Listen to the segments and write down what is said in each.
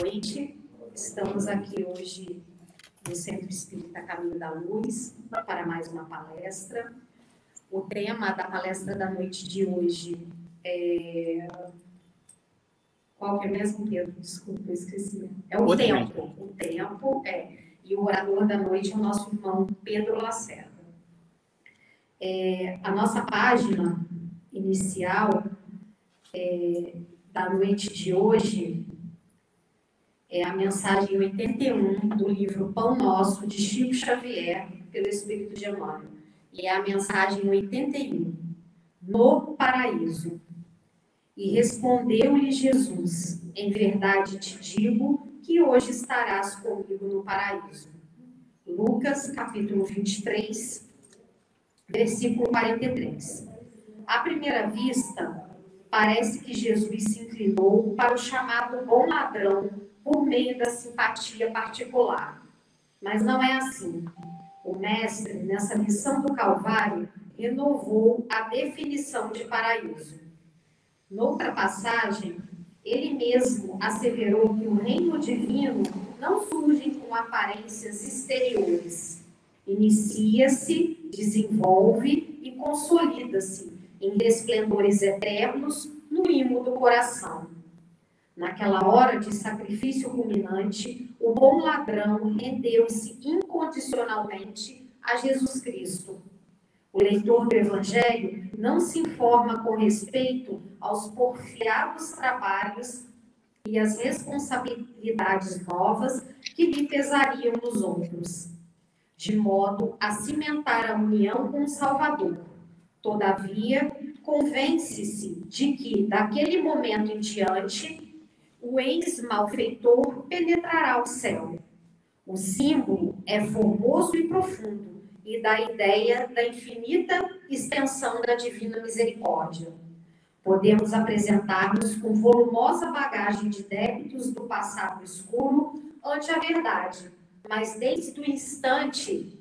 Noite. Estamos aqui hoje no Centro Espírita Caminho da Luz para mais uma palestra. O tema da palestra da noite de hoje é. Qual que é mesmo, Pedro? Desculpa, eu esqueci. É o, o tempo. tempo. O tempo é. E o orador da noite é o nosso irmão Pedro Lacerda. É, a nossa página inicial é, da noite de hoje é a mensagem 81 do livro Pão Nosso, de Chico Xavier, pelo Espírito de Emmanuel. E é a mensagem 81, no paraíso. E respondeu-lhe Jesus: Em verdade te digo que hoje estarás comigo no paraíso. Lucas, capítulo 23, versículo 43. À primeira vista, parece que Jesus se inclinou para o chamado bom ladrão por meio da simpatia particular. Mas não é assim. O Mestre, nessa missão do Calvário, renovou a definição de paraíso. Noutra passagem, ele mesmo asseverou que o reino divino não surge com aparências exteriores. Inicia-se, desenvolve e consolida-se em resplendores eternos no imo do coração. Naquela hora de sacrifício culminante, o bom ladrão rendeu-se incondicionalmente a Jesus Cristo. O leitor do Evangelho não se informa com respeito aos porfiados trabalhos e as responsabilidades novas que lhe pesariam nos ombros, de modo a cimentar a união com o Salvador Todavia, convence-se de que, daquele momento em diante, o ex-malfeitor penetrará o céu. O símbolo é formoso e profundo e dá ideia da infinita extensão da divina misericórdia. Podemos apresentar-nos com volumosa bagagem de débitos do passado escuro ante a verdade, mas desde o instante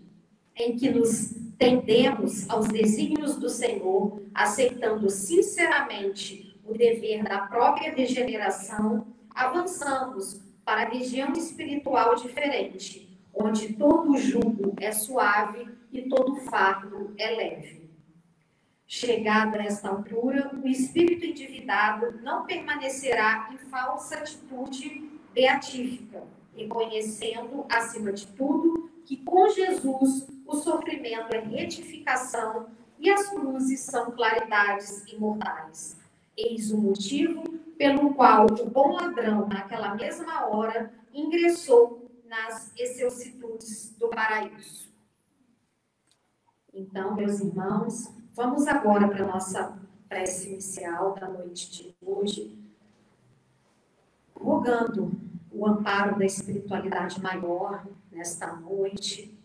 em que nos tendemos aos desígnios do Senhor, aceitando sinceramente o dever da própria regeneração, avançamos para a região espiritual diferente, onde todo jugo é suave e todo fardo é leve. Chegada a esta altura, o espírito endividado não permanecerá em falsa atitude beatífica, reconhecendo, acima de tudo, que com Jesus o sofrimento é retificação e as cruzes são claridades imortais. Eis o motivo pelo qual o bom ladrão, naquela mesma hora, ingressou nas excelsitudes do paraíso. Então, meus irmãos, vamos agora para a nossa prece inicial da noite de hoje, rogando o amparo da espiritualidade maior nesta noite,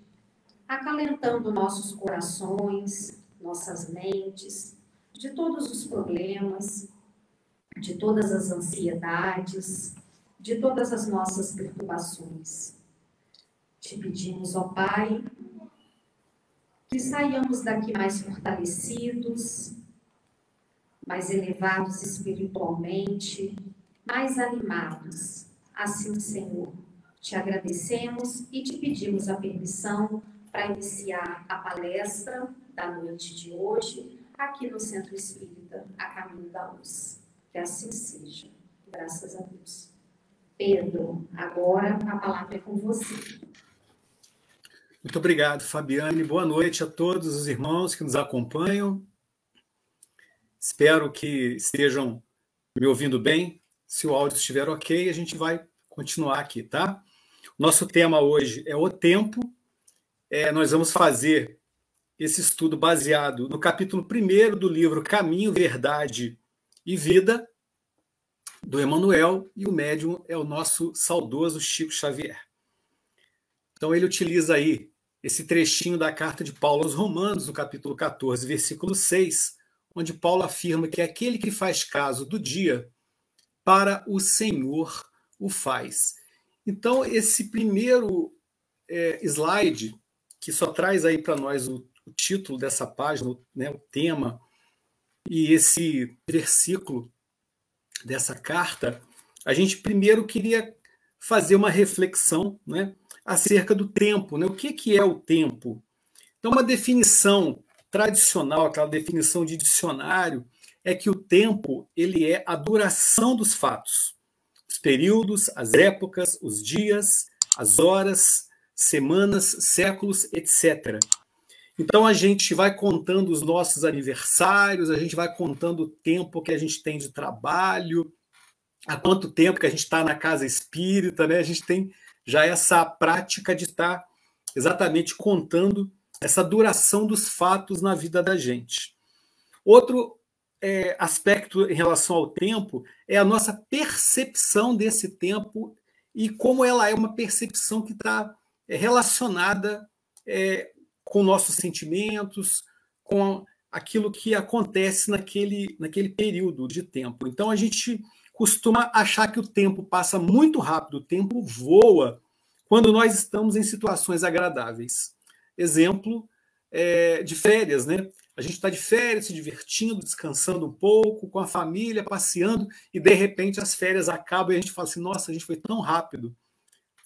acalentando nossos corações, nossas mentes, de todos os problemas, de todas as ansiedades, de todas as nossas perturbações. Te pedimos, ó Pai, que saiamos daqui mais fortalecidos, mais elevados espiritualmente, mais animados. Assim, Senhor, te agradecemos e te pedimos a permissão para iniciar a palestra da noite de hoje, aqui no Centro Espírita A Caminho da Luz. Que assim seja. Graças a Deus. Pedro, agora a palavra é com você. Muito obrigado, Fabiane. Boa noite a todos os irmãos que nos acompanham. Espero que estejam me ouvindo bem. Se o áudio estiver ok, a gente vai continuar aqui, tá? Nosso tema hoje é o tempo é, nós vamos fazer esse estudo baseado no capítulo 1 do livro Caminho, Verdade e Vida, do Emanuel, e o médium é o nosso saudoso Chico Xavier. Então ele utiliza aí esse trechinho da carta de Paulo aos Romanos, no capítulo 14, versículo 6, onde Paulo afirma que aquele que faz caso do dia, para o Senhor o faz. Então, esse primeiro é, slide que só traz aí para nós o, o, título dessa página, né, o tema, e esse versículo dessa carta a gente primeiro queria fazer uma reflexão né, acerca do tempo. Né? O que, que é o tempo? Então, uma definição tradicional, aquela definição de dicionário, é que o tempo ele é a duração dos fatos, os períodos, as épocas, os dias, as horas, semanas, séculos, etc. Então a gente vai contando os nossos aniversários, a gente vai contando o tempo que a gente tem de trabalho, há quanto tempo que a gente está na casa espírita, né? A gente tem já essa prática de estar tá exatamente contando essa duração dos fatos na vida da gente. Outro é, aspecto em relação ao tempo é a nossa percepção desse tempo e como ela é uma percepção que está é, relacionada é, com nossos sentimentos, com aquilo que acontece naquele, naquele período de tempo. Então a gente costuma achar que o tempo passa muito rápido, o tempo voa quando nós estamos em situações agradáveis. Exemplo é, de férias, né? A gente está de férias, se divertindo, descansando um pouco, com a família, passeando, e de repente as férias acabam e a gente fala assim: nossa, a gente foi tão rápido.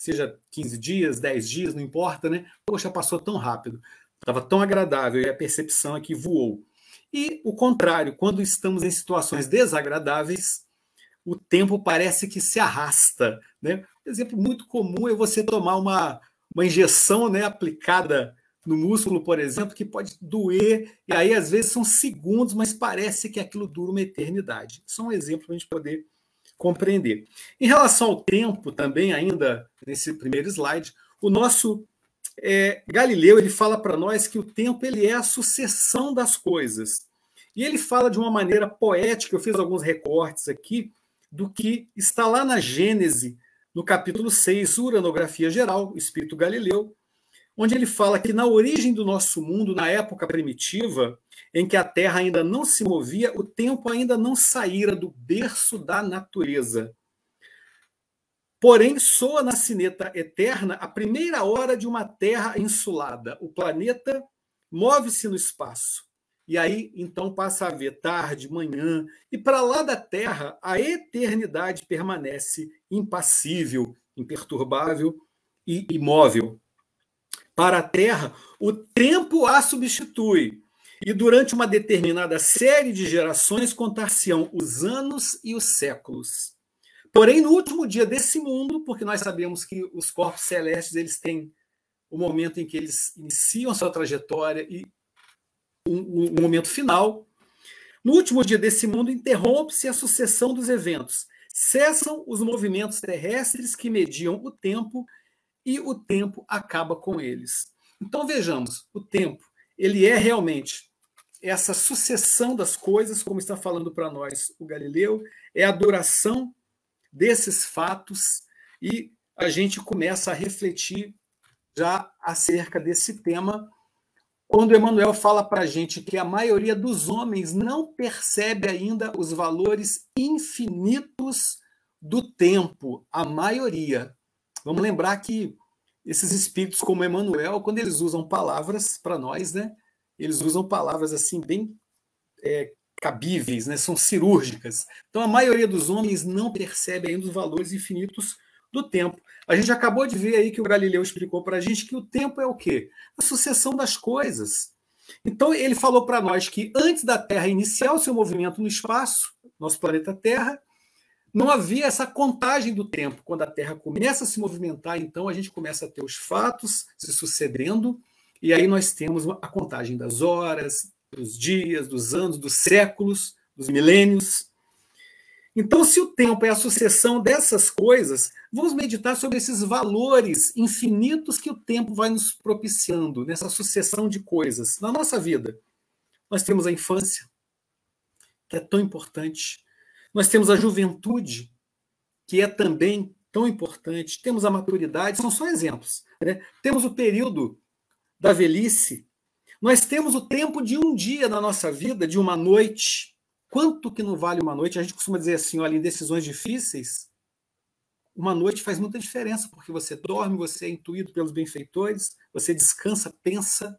Seja 15 dias, 10 dias, não importa, né? Poxa, passou tão rápido. Estava tão agradável e a percepção é que voou. E o contrário, quando estamos em situações desagradáveis, o tempo parece que se arrasta. Né? Um exemplo muito comum é você tomar uma, uma injeção né, aplicada no músculo, por exemplo, que pode doer, e aí às vezes são segundos, mas parece que aquilo dura uma eternidade. É um exemplo para a gente poder compreender. Em relação ao tempo, também, ainda nesse primeiro slide, o nosso é, Galileu ele fala para nós que o tempo ele é a sucessão das coisas. E ele fala de uma maneira poética, eu fiz alguns recortes aqui, do que está lá na Gênese, no capítulo 6, Uranografia Geral, Espírito Galileu, onde ele fala que na origem do nosso mundo, na época primitiva, em que a Terra ainda não se movia, o tempo ainda não saíra do berço da natureza. Porém, soa na sineta eterna a primeira hora de uma Terra insulada. O planeta move-se no espaço. E aí, então, passa a ver tarde, manhã, e para lá da Terra, a eternidade permanece impassível, imperturbável e imóvel. Para a Terra, o tempo a substitui, e durante uma determinada série de gerações contar-se-ão os anos e os séculos. Porém, no último dia desse mundo, porque nós sabemos que os corpos celestes eles têm o momento em que eles iniciam sua trajetória e um, um momento final. No último dia desse mundo, interrompe-se a sucessão dos eventos. Cessam os movimentos terrestres que mediam o tempo e o tempo acaba com eles. Então vejamos, o tempo, ele é realmente essa sucessão das coisas, como está falando para nós o Galileu, é a duração desses fatos e a gente começa a refletir já acerca desse tema quando Emmanuel fala para a gente que a maioria dos homens não percebe ainda os valores infinitos do tempo, a maioria. Vamos lembrar que esses espíritos como Emmanuel, quando eles usam palavras para nós, né, eles usam palavras assim bem é, cabíveis, né, são cirúrgicas. Então a maioria dos homens não percebe ainda os valores infinitos do tempo. A gente acabou de ver aí que o Galileu explicou para a gente que o tempo é o quê? A sucessão das coisas. Então ele falou para nós que antes da Terra iniciar o seu movimento no espaço, nosso planeta Terra, não havia essa contagem do tempo. Quando a Terra começa a se movimentar, então a gente começa a ter os fatos se sucedendo, e aí nós temos a contagem das horas, dos dias, dos anos, dos séculos, dos milênios. Então, se o tempo é a sucessão dessas coisas, vamos meditar sobre esses valores infinitos que o tempo vai nos propiciando nessa sucessão de coisas na nossa vida. Nós temos a infância, que é tão importante. Nós temos a juventude, que é também tão importante. Temos a maturidade, são só exemplos. Né? Temos o período da velhice. Nós temos o tempo de um dia na nossa vida, de uma noite. Quanto que não vale uma noite? A gente costuma dizer assim, olha, em decisões difíceis, uma noite faz muita diferença, porque você dorme, você é intuído pelos benfeitores, você descansa, pensa,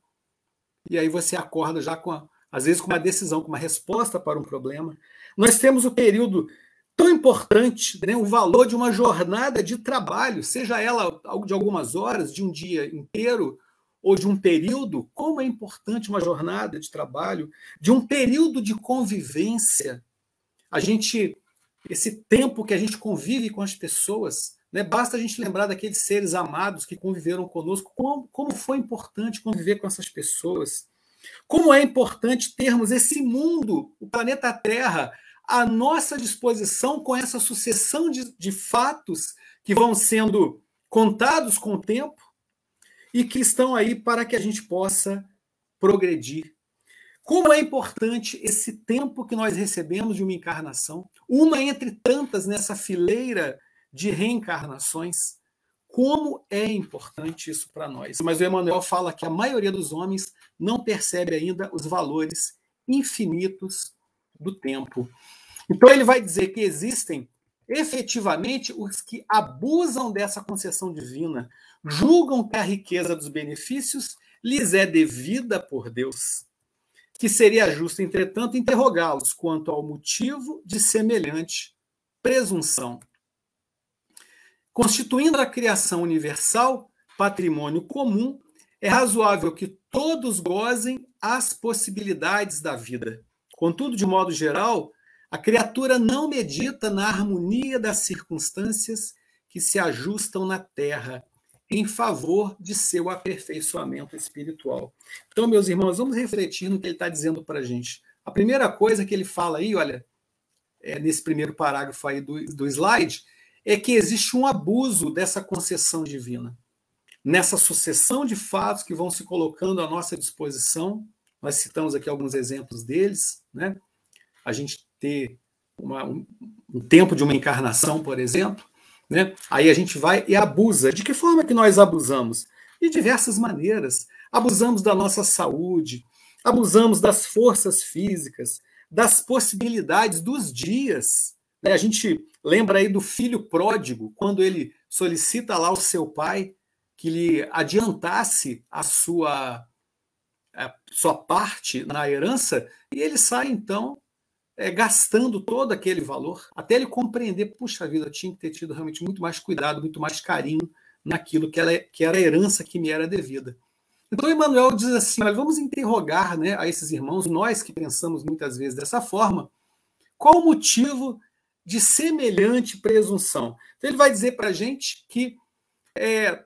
e aí você acorda já com, a, às vezes, com uma decisão, com uma resposta para um problema. Nós temos o período tão importante né, o valor de uma jornada de trabalho, seja ela de algumas horas, de um dia inteiro ou de um período, como é importante uma jornada de trabalho, de um período de convivência. A gente, esse tempo que a gente convive com as pessoas, né, basta a gente lembrar daqueles seres amados que conviveram conosco, como, como foi importante conviver com essas pessoas. Como é importante termos esse mundo, o planeta Terra, à nossa disposição com essa sucessão de, de fatos que vão sendo contados com o tempo e que estão aí para que a gente possa progredir. Como é importante esse tempo que nós recebemos de uma encarnação, uma entre tantas nessa fileira de reencarnações. Como é importante isso para nós. Mas o Emmanuel fala que a maioria dos homens não percebe ainda os valores infinitos do tempo. Então ele vai dizer que existem efetivamente os que abusam dessa concessão divina, julgam que a riqueza dos benefícios lhes é devida por Deus, que seria justo, entretanto, interrogá-los quanto ao motivo de semelhante presunção. Constituindo a criação universal patrimônio comum, é razoável que todos gozem as possibilidades da vida. Contudo, de modo geral, a criatura não medita na harmonia das circunstâncias que se ajustam na terra em favor de seu aperfeiçoamento espiritual. Então, meus irmãos, vamos refletir no que ele está dizendo para a gente. A primeira coisa que ele fala aí, olha, é, nesse primeiro parágrafo aí do, do slide, é que existe um abuso dessa concessão divina. Nessa sucessão de fatos que vão se colocando à nossa disposição, nós citamos aqui alguns exemplos deles, né? A gente ter uma, um, um tempo de uma encarnação, por exemplo, né? Aí a gente vai e abusa. De que forma que nós abusamos? De diversas maneiras. Abusamos da nossa saúde, abusamos das forças físicas, das possibilidades dos dias. Né? A gente lembra aí do filho pródigo, quando ele solicita lá ao seu pai que lhe adiantasse a sua, a sua parte na herança, e ele sai então é, gastando todo aquele valor, até ele compreender, puxa vida, eu tinha que ter tido realmente muito mais cuidado, muito mais carinho naquilo que, ela, que era a herança que me era devida. Então Emmanuel diz assim: olha, vamos interrogar né, a esses irmãos, nós que pensamos muitas vezes dessa forma, qual o motivo de semelhante presunção? Então ele vai dizer para a gente que, é,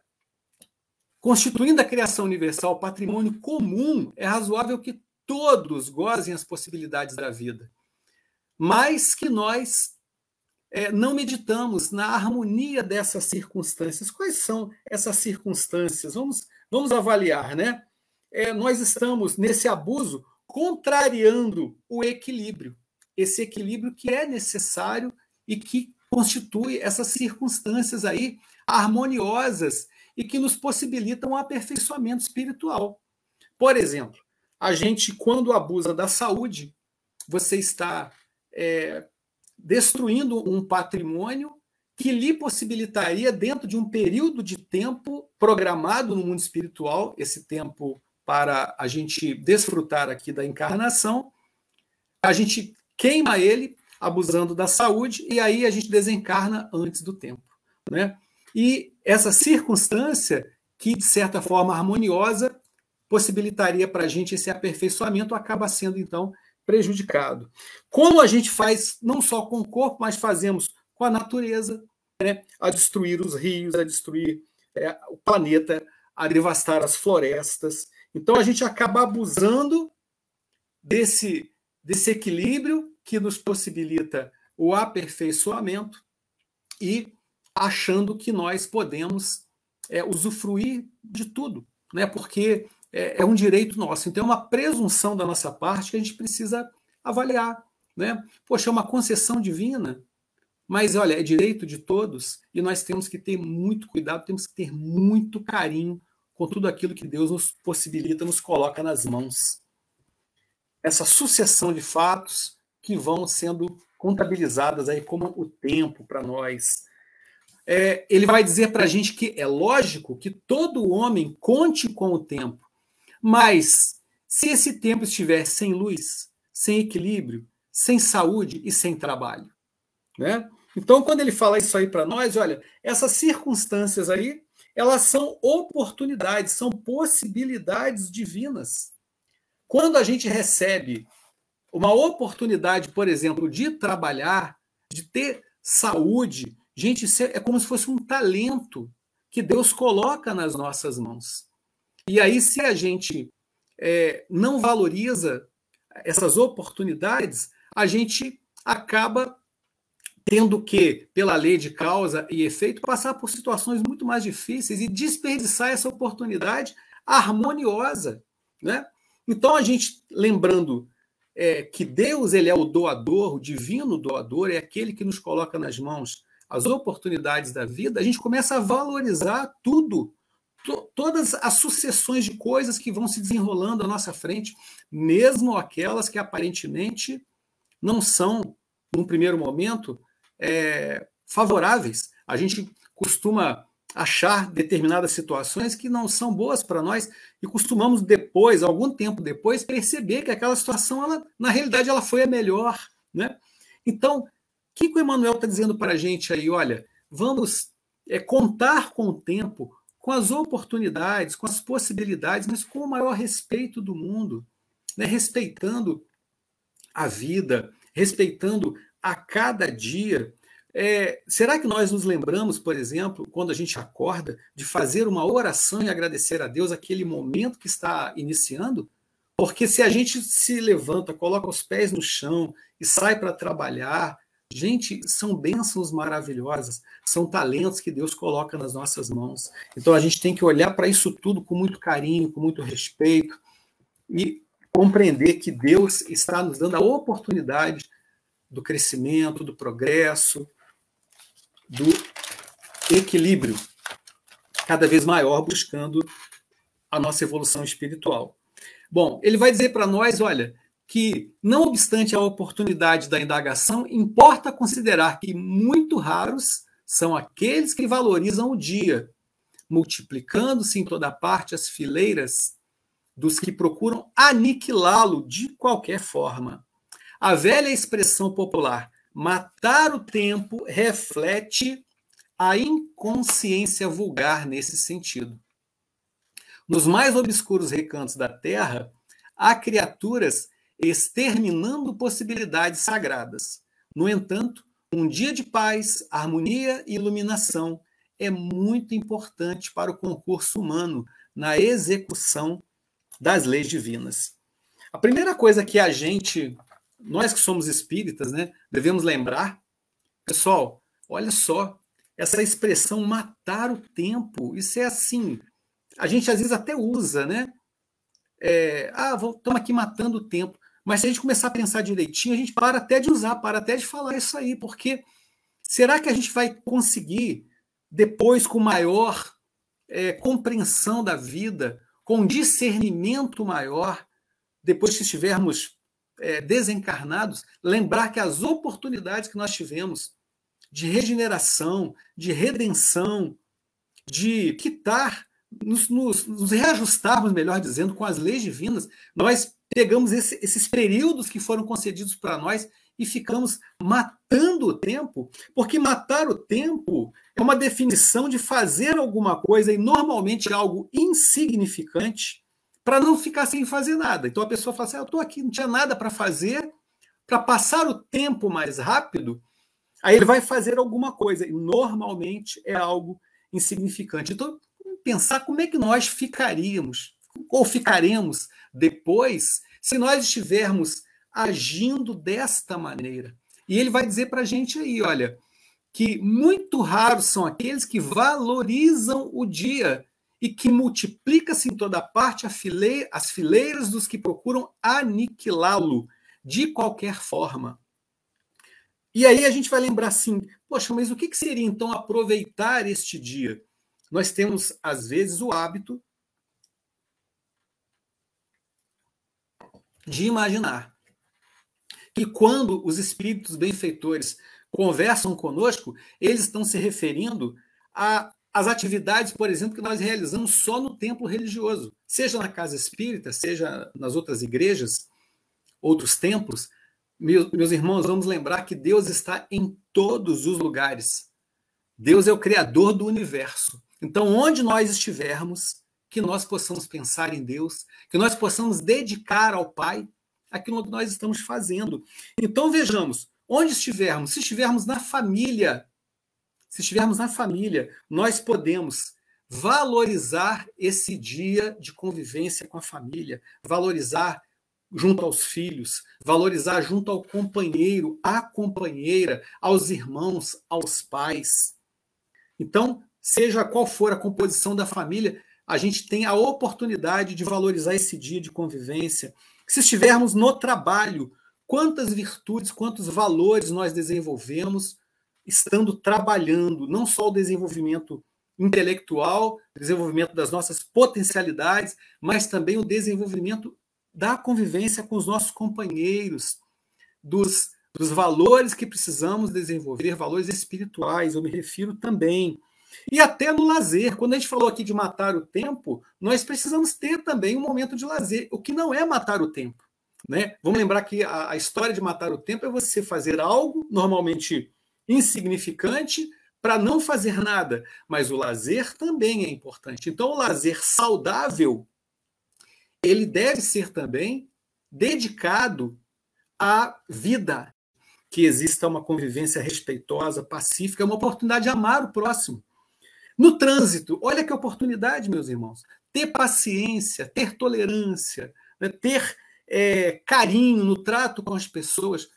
constituindo a criação universal patrimônio comum, é razoável que todos gozem as possibilidades da vida mas que nós é, não meditamos na harmonia dessas circunstâncias. Quais são essas circunstâncias? Vamos, vamos avaliar, né? É, nós estamos nesse abuso contrariando o equilíbrio, esse equilíbrio que é necessário e que constitui essas circunstâncias aí harmoniosas e que nos possibilitam um aperfeiçoamento espiritual. Por exemplo, a gente, quando abusa da saúde, você está é, destruindo um patrimônio que lhe possibilitaria, dentro de um período de tempo programado no mundo espiritual, esse tempo para a gente desfrutar aqui da encarnação, a gente queima ele, abusando da saúde, e aí a gente desencarna antes do tempo. Né? E essa circunstância, que de certa forma harmoniosa, possibilitaria para a gente esse aperfeiçoamento, acaba sendo então prejudicado. Como a gente faz não só com o corpo, mas fazemos com a natureza, né? a destruir os rios, a destruir é, o planeta, a devastar as florestas. Então a gente acaba abusando desse, desse equilíbrio que nos possibilita o aperfeiçoamento e achando que nós podemos é, usufruir de tudo, né? Porque é, é um direito nosso. Então, é uma presunção da nossa parte que a gente precisa avaliar. Né? Poxa, é uma concessão divina, mas olha, é direito de todos e nós temos que ter muito cuidado, temos que ter muito carinho com tudo aquilo que Deus nos possibilita, nos coloca nas mãos. Essa sucessão de fatos que vão sendo contabilizadas aí como o tempo para nós. É, ele vai dizer para a gente que é lógico que todo homem conte com o tempo, mas, se esse tempo estiver sem luz, sem equilíbrio, sem saúde e sem trabalho, Né? Então, quando ele fala isso aí para nós, olha, essas circunstâncias aí, elas são oportunidades, são possibilidades divinas. Quando a gente recebe uma oportunidade, por exemplo, de trabalhar, de ter saúde, gente, isso é como se fosse um talento que Deus coloca nas nossas mãos. E aí, se a gente é, não valoriza essas oportunidades, a gente acaba tendo que, pela lei de causa e efeito, passar por situações muito mais difíceis e desperdiçar essa oportunidade harmoniosa. Né? Então, a gente, lembrando é, que Deus ele é o doador, o divino doador, é aquele que nos coloca nas mãos as oportunidades da vida, a gente começa a valorizar tudo, to, todas as sucessões de coisas que vão se desenrolando à nossa frente, mesmo aquelas que aparentemente não são, num primeiro momento, é, favoráveis. A gente costuma achar determinadas situações que não são boas para nós e costumamos depois, algum tempo depois, perceber que aquela situação, ela, na realidade, ela foi a melhor. Né? Então, o que, que o Emmanuel está dizendo para a gente aí? Olha, vamos é, contar com o tempo, com as oportunidades, com as possibilidades, mas com o maior respeito do mundo, né? respeitando a vida, respeitando a cada dia. É, será que nós nos lembramos, por exemplo, quando a gente acorda, de fazer uma oração e agradecer a Deus aquele momento que está iniciando? Porque se a gente se levanta, coloca os pés no chão e sai para trabalhar, gente, são bênçãos maravilhosas, são talentos que Deus coloca nas nossas mãos. Então a gente tem que olhar para isso tudo com muito carinho, com muito respeito e compreender que Deus está nos dando a oportunidade do crescimento, do progresso, do equilíbrio cada vez maior, buscando a nossa evolução espiritual. Bom, ele vai dizer para nós, olha, que não obstante a oportunidade da indagação, importa considerar que muito raros são aqueles que valorizam o dia, multiplicando-se em toda parte as fileiras dos que procuram aniquilá-lo de qualquer forma. A velha expressão popular matar o tempo reflete a inconsciência vulgar nesse sentido. Nos mais obscuros recantos da terra, há criaturas exterminando possibilidades sagradas. No entanto, um dia de paz, harmonia e iluminação é muito importante para o concurso humano na execução das leis divinas. A primeira coisa que a gente nós que somos espíritas, né, devemos lembrar, pessoal, olha só, essa expressão matar o tempo, isso é assim, a gente às vezes até usa, né? É, ah, estamos aqui matando o tempo. Mas se a gente começar a pensar direitinho, a gente para até de usar, para até de falar isso aí, porque será que a gente vai conseguir, depois, com maior é, compreensão da vida, com discernimento maior, depois que estivermos é, desencarnados, lembrar que as oportunidades que nós tivemos de regeneração, de redenção, de quitar, nos, nos, nos reajustarmos, melhor dizendo, com as leis divinas, nós pegamos esse, esses períodos que foram concedidos para nós e ficamos matando o tempo, porque matar o tempo é uma definição de fazer alguma coisa e normalmente algo insignificante para não ficar sem fazer nada. Então a pessoa fala assim: ah, eu estou aqui, não tinha nada para fazer, para passar o tempo mais rápido, aí ele vai fazer alguma coisa, e normalmente é algo insignificante. Então, pensar como é que nós ficaríamos, ou ficaremos depois, se nós estivermos agindo desta maneira. E ele vai dizer para a gente aí: olha, que muito raros são aqueles que valorizam o dia e que multiplica-se em toda parte as fileiras dos que procuram aniquilá-lo de qualquer forma. E aí a gente vai lembrar assim: poxa, mas o que seria então aproveitar este dia? Nós temos, às vezes, o hábito de imaginar que quando os espíritos benfeitores conversam conosco, eles estão se referindo a as atividades, por exemplo, que nós realizamos só no templo religioso, seja na casa espírita, seja nas outras igrejas, outros templos, meus, irmãos, vamos lembrar que Deus está em todos os lugares. Deus é o Criador do universo. Então, onde nós estivermos, que nós possamos pensar em Deus, que nós possamos dedicar ao Pai aquilo que nós estamos fazendo. Então, vejamos, onde estivermos, se estivermos na família, se estivermos na família, nós podemos valorizar esse dia de convivência com a família, valorizar junto aos filhos, valorizar junto ao companheiro, à companheira, aos irmãos, aos pais. Então, seja qual for a composição da família, a gente tem a oportunidade de valorizar esse dia de convivência. Se estivermos no trabalho, quantas virtudes, quantos valores nós desenvolvemos estando trabalhando, não só o desenvolvimento intelectual, desenvolvimento das nossas potencialidades, mas também o desenvolvimento da convivência com os nossos companheiros, dos, dos valores que precisamos desenvolver, valores espirituais, eu me refiro também. E até no lazer, quando a gente falou aqui de matar o tempo, nós precisamos ter também um momento de lazer, o que não é matar o tempo. Né? Vamos lembrar que a, a história de matar o tempo é você fazer algo normalmente insignificante para não fazer nada, mas o lazer também é importante. Então, o lazer saudável ele deve ser também dedicado à vida, que exista uma convivência respeitosa, pacífica, é uma oportunidade de amar o próximo. No trânsito, olha que oportunidade, meus irmãos. Ter paciência, ter tolerância, né? ter é, carinho no trato com as pessoas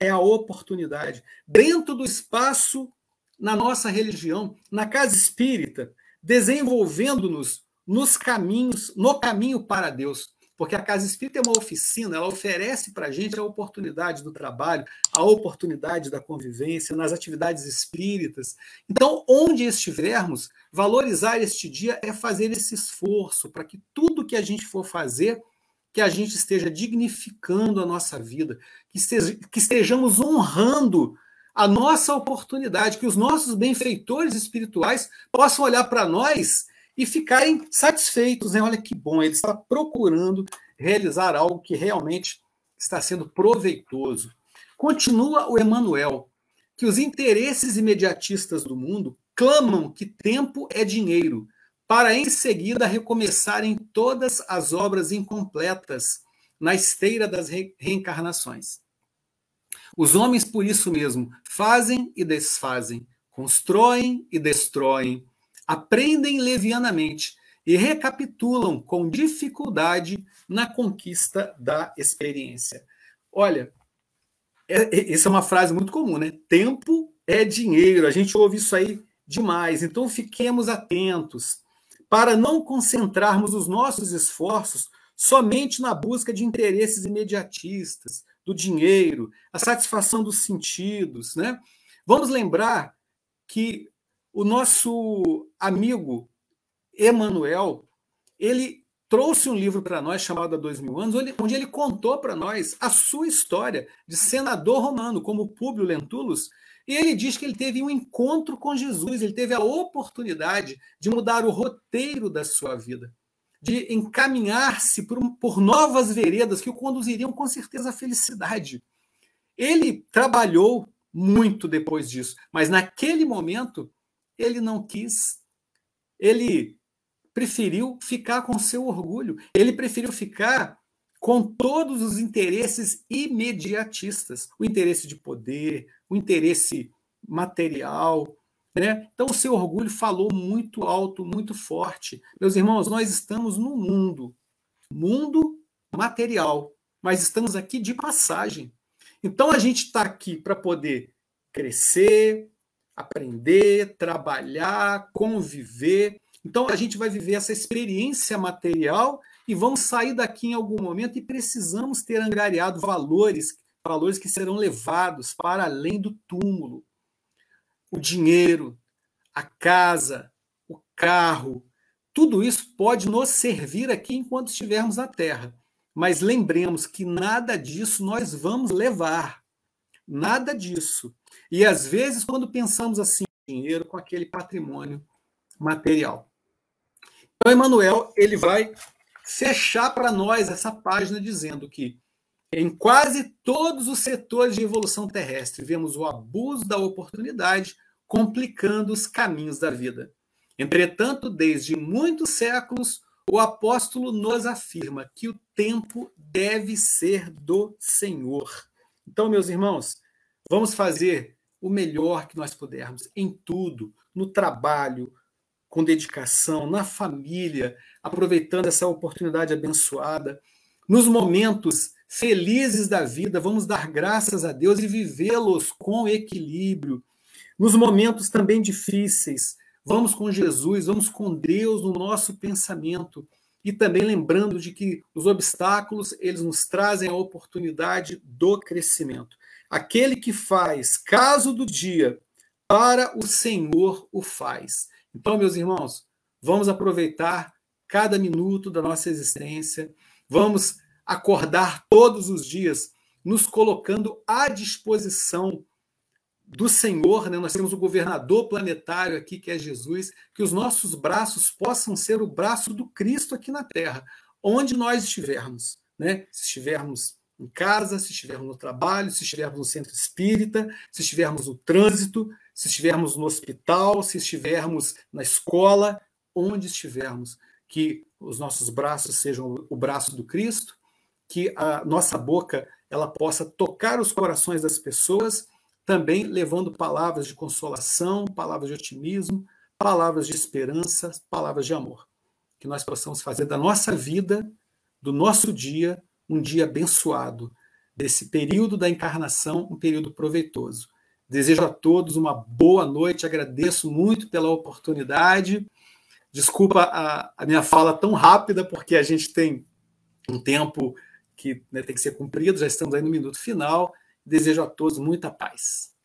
é a oportunidade. Dentro do espaço na nossa religião, na casa espírita, desenvolvendo-nos nos caminhos, no caminho para Deus. Porque a casa espírita é uma oficina, ela oferece para a gente a oportunidade do trabalho, a oportunidade da convivência, nas atividades espíritas. Então, onde estivermos, valorizar este dia é fazer esse esforço para que tudo que a gente for fazer, que a gente esteja dignificando a nossa vida, que, esteja, que estejamos honrando a nossa oportunidade, que os nossos benfeitores espirituais possam olhar para nós e ficarem satisfeitos. Né? Olha que bom, ele está procurando realizar algo que realmente está sendo proveitoso. Continua o Emmanuel, que os interesses imediatistas do mundo clamam que tempo é dinheiro, para em seguida recomeçarem todas as obras incompletas na esteira das reencarnações. Os homens, por isso mesmo, fazem e desfazem, constroem e destroem, aprendem levianamente e recapitulam com dificuldade na conquista da experiência. Olha, é, é, essa é uma frase muito comum, né? Tempo é dinheiro. A gente ouve isso aí demais. Então fiquemos atentos para não concentrarmos os nossos esforços somente na busca de interesses imediatistas, do dinheiro, a satisfação dos sentidos, né? Vamos lembrar que o nosso amigo Emanuel, ele trouxe um livro para nós chamado Há Dois Mil Anos, onde ele contou para nós a sua história de senador romano, como Públio Lentulus, e ele diz que ele teve um encontro com Jesus, ele teve a oportunidade de mudar o roteiro da sua vida, de encaminhar-se por, por novas veredas que o conduziriam com certeza à felicidade. Ele trabalhou muito depois disso, mas naquele momento ele não quis. Ele preferiu ficar com seu orgulho. Ele preferiu ficar com todos os interesses imediatistas, o interesse de poder, o interesse material, né? Então o seu orgulho falou muito alto, muito forte. Meus irmãos, nós estamos no mundo, mundo material, mas estamos aqui de passagem. Então a gente está aqui para poder crescer, aprender, trabalhar, conviver. Então a gente vai viver essa experiência material e vamos sair daqui em algum momento e precisamos ter angariado valores, valores que serão levados para além do túmulo. O dinheiro, a casa, o carro, tudo isso pode nos servir aqui enquanto estivermos na Terra. Mas lembremos que nada disso nós vamos levar. Nada disso. E às vezes, quando pensamos assim, dinheiro com aquele patrimônio material. Então, Emmanuel, ele vai fechar para nós essa página dizendo que Em quase todos os setores de evolução terrestre, vemos o abuso da oportunidade complicando os caminhos da vida. Entretanto, desde muitos séculos, o apóstolo nos afirma que o tempo deve ser do Senhor. Então, meus irmãos, vamos fazer o melhor que nós pudermos em tudo, no trabalho, com dedicação, na família, aproveitando essa oportunidade abençoada, nos momentos felizes da vida, vamos dar graças a Deus e vivê-los com equilíbrio. Nos momentos também difíceis, vamos com Jesus, vamos com Deus no nosso pensamento e também lembrando de que os obstáculos, eles nos trazem a oportunidade do crescimento. Aquele que faz caso do dia para o Senhor o faz. Então, meus irmãos, vamos aproveitar cada minuto da nossa existência, vamos acordar todos os dias, nos colocando à disposição do Senhor, né? nós temos o governador planetário aqui, que é Jesus, que os nossos braços possam ser o braço do Cristo aqui na Terra, onde nós estivermos. Né? Se estivermos em casa, se estivermos no trabalho, se estivermos no centro espírita, se estivermos no trânsito, se estivermos no hospital, se estivermos na escola, onde estivermos, que os nossos braços sejam o braço do Cristo, que a nossa boca ela possa tocar os corações das pessoas, também levando palavras de consolação, palavras de otimismo, palavras de esperança, palavras de amor. Que nós possamos fazer da nossa vida, do nosso dia, um dia abençoado, desse período da encarnação, um período proveitoso. Desejo a todos uma boa noite, agradeço muito pela oportunidade. Desculpa a, a minha fala tão rápida, porque a gente tem um tempo que né, tem que ser cumprido, já estamos aí no minuto final. Desejo a todos muita paz.